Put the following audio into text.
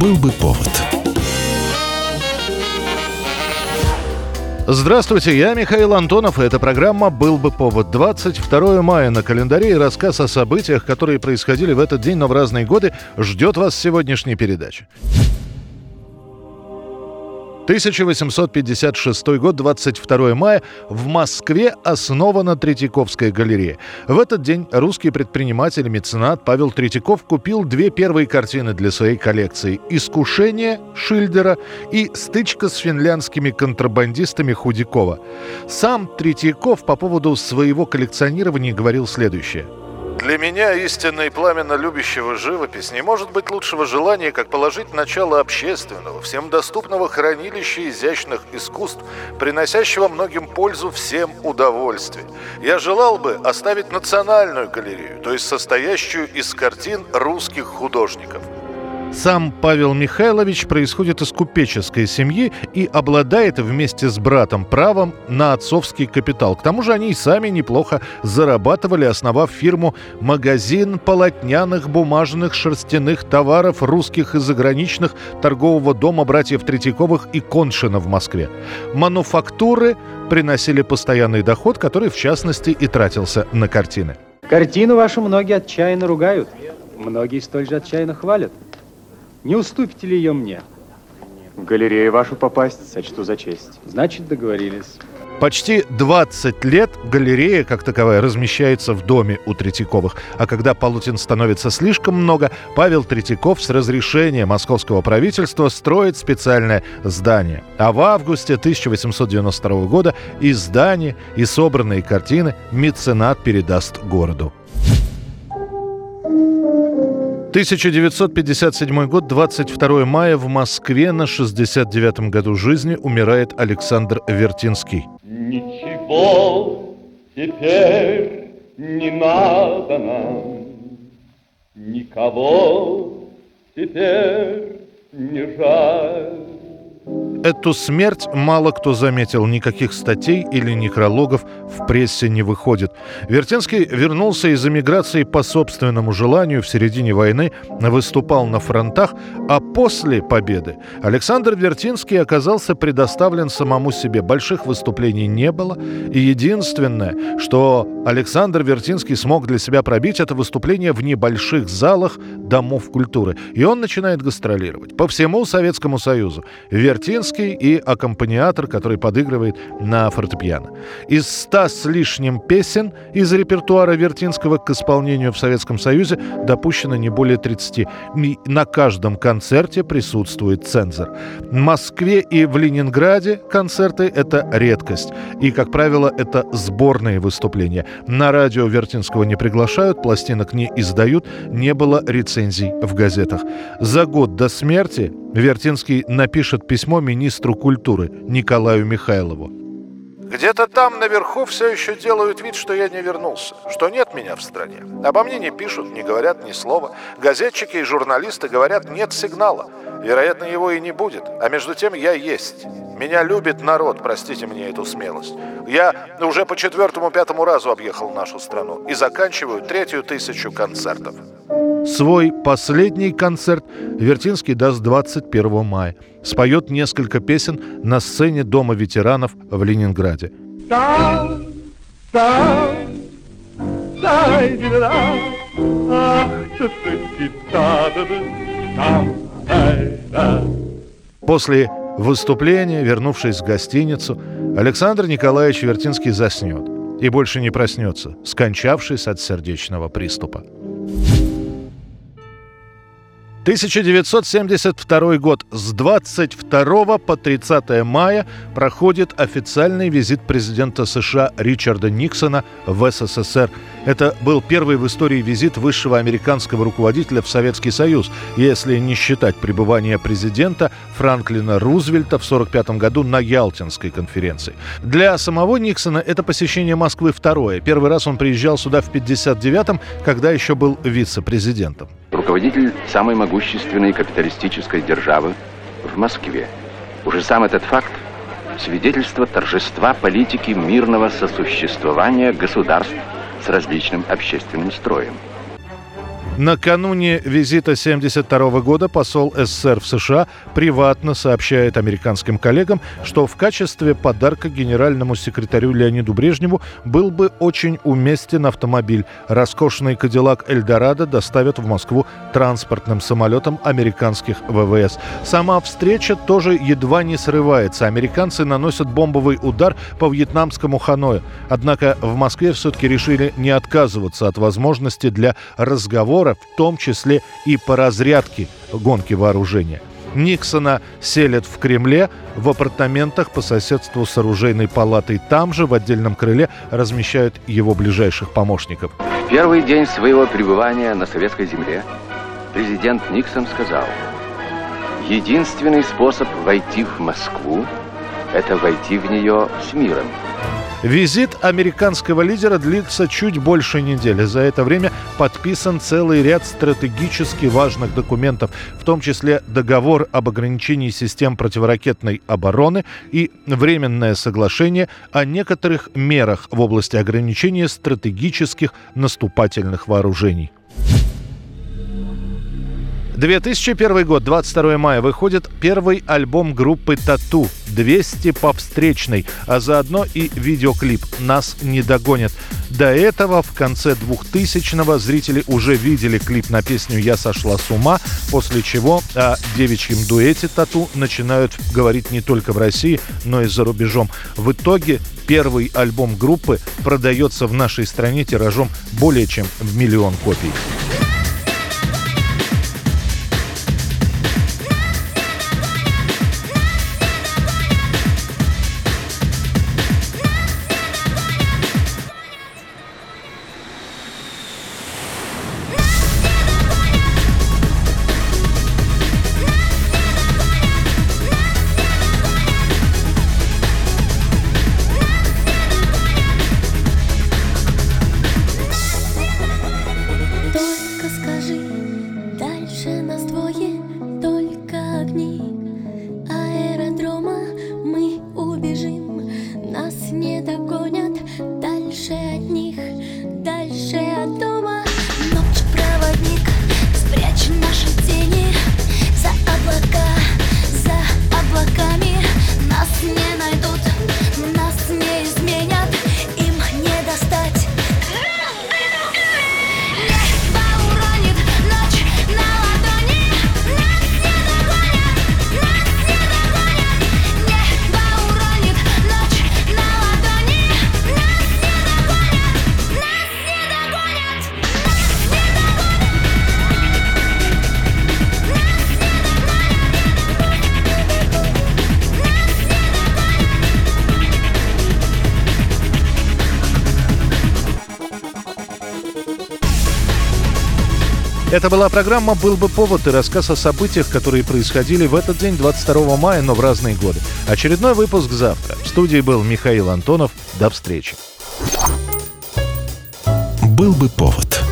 Был бы повод. Здравствуйте, я Михаил Антонов, и эта программа «Был бы повод». 22 мая на календаре и рассказ о событиях, которые происходили в этот день, но в разные годы, ждет вас сегодняшней передачи. 1856 год, 22 мая, в Москве основана Третьяковская галерея. В этот день русский предприниматель меценат Павел Третьяков купил две первые картины для своей коллекции «Искушение» Шильдера и «Стычка с финляндскими контрабандистами Худякова». Сам Третьяков по поводу своего коллекционирования говорил следующее – для меня, истинно и пламенно любящего живопись, не может быть лучшего желания, как положить начало общественного, всем доступного хранилища изящных искусств, приносящего многим пользу всем удовольствие. Я желал бы оставить национальную галерею, то есть состоящую из картин русских художников – сам Павел Михайлович происходит из купеческой семьи и обладает вместе с братом правом на отцовский капитал. К тому же они и сами неплохо зарабатывали, основав фирму «Магазин полотняных бумажных шерстяных товаров русских и заграничных торгового дома братьев Третьяковых и Коншина в Москве». Мануфактуры приносили постоянный доход, который в частности и тратился на картины. Картину вашу многие отчаянно ругают, многие столь же отчаянно хвалят. Не уступите ли ее мне? В галерею вашу попасть сочту за честь. Значит, договорились. Почти 20 лет галерея, как таковая, размещается в доме у Третьяковых. А когда полотен становится слишком много, Павел Третьяков с разрешения московского правительства строит специальное здание. А в августе 1892 года и здание, и собранные картины меценат передаст городу. 1957 год, 22 мая в Москве на 69-м году жизни умирает Александр Вертинский. Ничего теперь не надо нам, никого теперь не жаль. Эту смерть мало кто заметил, никаких статей или некрологов в прессе не выходит. Вертинский вернулся из эмиграции по собственному желанию в середине войны, выступал на фронтах, а после победы Александр Вертинский оказался предоставлен самому себе. Больших выступлений не было, и единственное, что Александр Вертинский смог для себя пробить, это выступление в небольших залах домов культуры. И он начинает гастролировать по всему Советскому Союзу. Вертинский Высоцкий и аккомпаниатор, который подыгрывает на фортепиано. Из ста с лишним песен из репертуара Вертинского к исполнению в Советском Союзе допущено не более 30. И на каждом концерте присутствует цензор. В Москве и в Ленинграде концерты — это редкость. И, как правило, это сборные выступления. На радио Вертинского не приглашают, пластинок не издают, не было рецензий в газетах. За год до смерти Вертинский напишет письмо министру культуры Николаю Михайлову. Где-то там наверху все еще делают вид, что я не вернулся, что нет меня в стране. Обо мне не пишут, не говорят ни слова. Газетчики и журналисты говорят, нет сигнала. Вероятно, его и не будет. А между тем я есть. Меня любит народ, простите мне эту смелость. Я уже по четвертому-пятому разу объехал нашу страну и заканчиваю третью тысячу концертов. Свой последний концерт Вертинский даст 21 мая. Споет несколько песен на сцене Дома ветеранов в Ленинграде. После выступления, вернувшись в гостиницу, Александр Николаевич Вертинский заснет и больше не проснется, скончавшись от сердечного приступа. 1972 год. С 22 по 30 мая проходит официальный визит президента США Ричарда Никсона в СССР. Это был первый в истории визит высшего американского руководителя в Советский Союз, если не считать пребывания президента Франклина Рузвельта в 1945 году на Ялтинской конференции. Для самого Никсона это посещение Москвы второе. Первый раз он приезжал сюда в 1959-м, когда еще был вице-президентом руководитель самой могущественной капиталистической державы в Москве. Уже сам этот факт – свидетельство торжества политики мирного сосуществования государств с различным общественным строем. Накануне визита 1972 года посол СССР в США приватно сообщает американским коллегам, что в качестве подарка генеральному секретарю Леониду Брежневу был бы очень уместен автомобиль. Роскошный Кадиллак Эльдорадо доставят в Москву транспортным самолетом американских ВВС. Сама встреча тоже едва не срывается. Американцы наносят бомбовый удар по вьетнамскому Ханою. Однако в Москве все-таки решили не отказываться от возможности для разговора партнера, в том числе и по разрядке гонки вооружения. Никсона селят в Кремле в апартаментах по соседству с оружейной палатой. Там же, в отдельном крыле, размещают его ближайших помощников. В первый день своего пребывания на советской земле президент Никсон сказал, единственный способ войти в Москву – это войти в нее с миром. Визит американского лидера длится чуть больше недели. За это время подписан целый ряд стратегически важных документов, в том числе договор об ограничении систем противоракетной обороны и временное соглашение о некоторых мерах в области ограничения стратегических наступательных вооружений. 2001 год, 22 мая, выходит первый альбом группы «Тату» 200 по встречной, а заодно и видеоклип «Нас не догонят». До этого в конце 2000-го зрители уже видели клип на песню «Я сошла с ума», после чего о девичьем дуэте «Тату» начинают говорить не только в России, но и за рубежом. В итоге первый альбом группы продается в нашей стране тиражом более чем в миллион копий. Это была программа «Был бы повод» и рассказ о событиях, которые происходили в этот день, 22 мая, но в разные годы. Очередной выпуск завтра. В студии был Михаил Антонов. До встречи. «Был бы повод»